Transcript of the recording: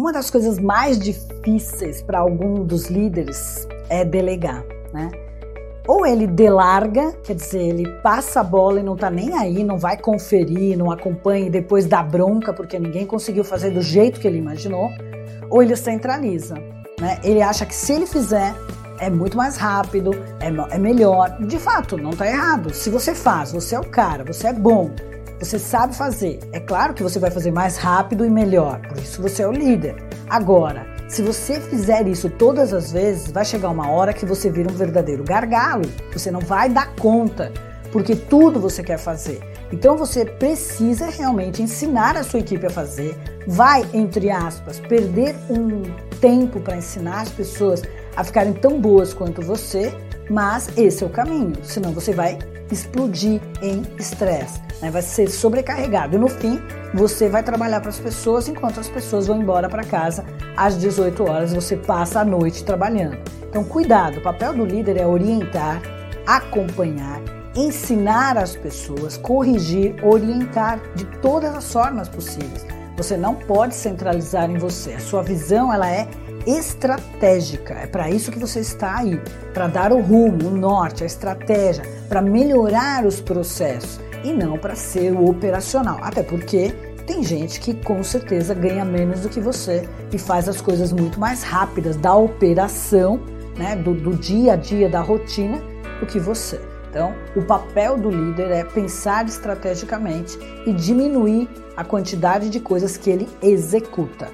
Uma das coisas mais difíceis para algum dos líderes é delegar, né? Ou ele delarga, quer dizer, ele passa a bola e não tá nem aí, não vai conferir, não acompanha e depois dá bronca porque ninguém conseguiu fazer do jeito que ele imaginou, ou ele centraliza, né? Ele acha que se ele fizer é muito mais rápido, é, é melhor. De fato, não tá errado. Se você faz, você é o cara, você é bom, você sabe fazer. É claro que você vai fazer mais rápido e melhor, por isso você é o líder. Agora, se você fizer isso todas as vezes, vai chegar uma hora que você vira um verdadeiro gargalo. Você não vai dar conta, porque tudo você quer fazer. Então você precisa realmente ensinar a sua equipe a fazer. Vai, entre aspas, perder um tempo para ensinar as pessoas a ficarem tão boas quanto você, mas esse é o caminho. Senão você vai explodir em estresse, né? vai ser sobrecarregado. E no fim, você vai trabalhar para as pessoas enquanto as pessoas vão embora para casa às 18 horas, você passa a noite trabalhando. Então, cuidado, o papel do líder é orientar, acompanhar, ensinar as pessoas, corrigir, orientar de todas as formas possíveis. Você não pode centralizar em você. A sua visão ela é estratégica. É para isso que você está aí, para dar o rumo, o norte, a estratégia, para melhorar os processos e não para ser o operacional. Até porque tem gente que com certeza ganha menos do que você e faz as coisas muito mais rápidas da operação, né, do, do dia a dia, da rotina, do que você. Então, o papel do líder é pensar estrategicamente e diminuir a quantidade de coisas que ele executa.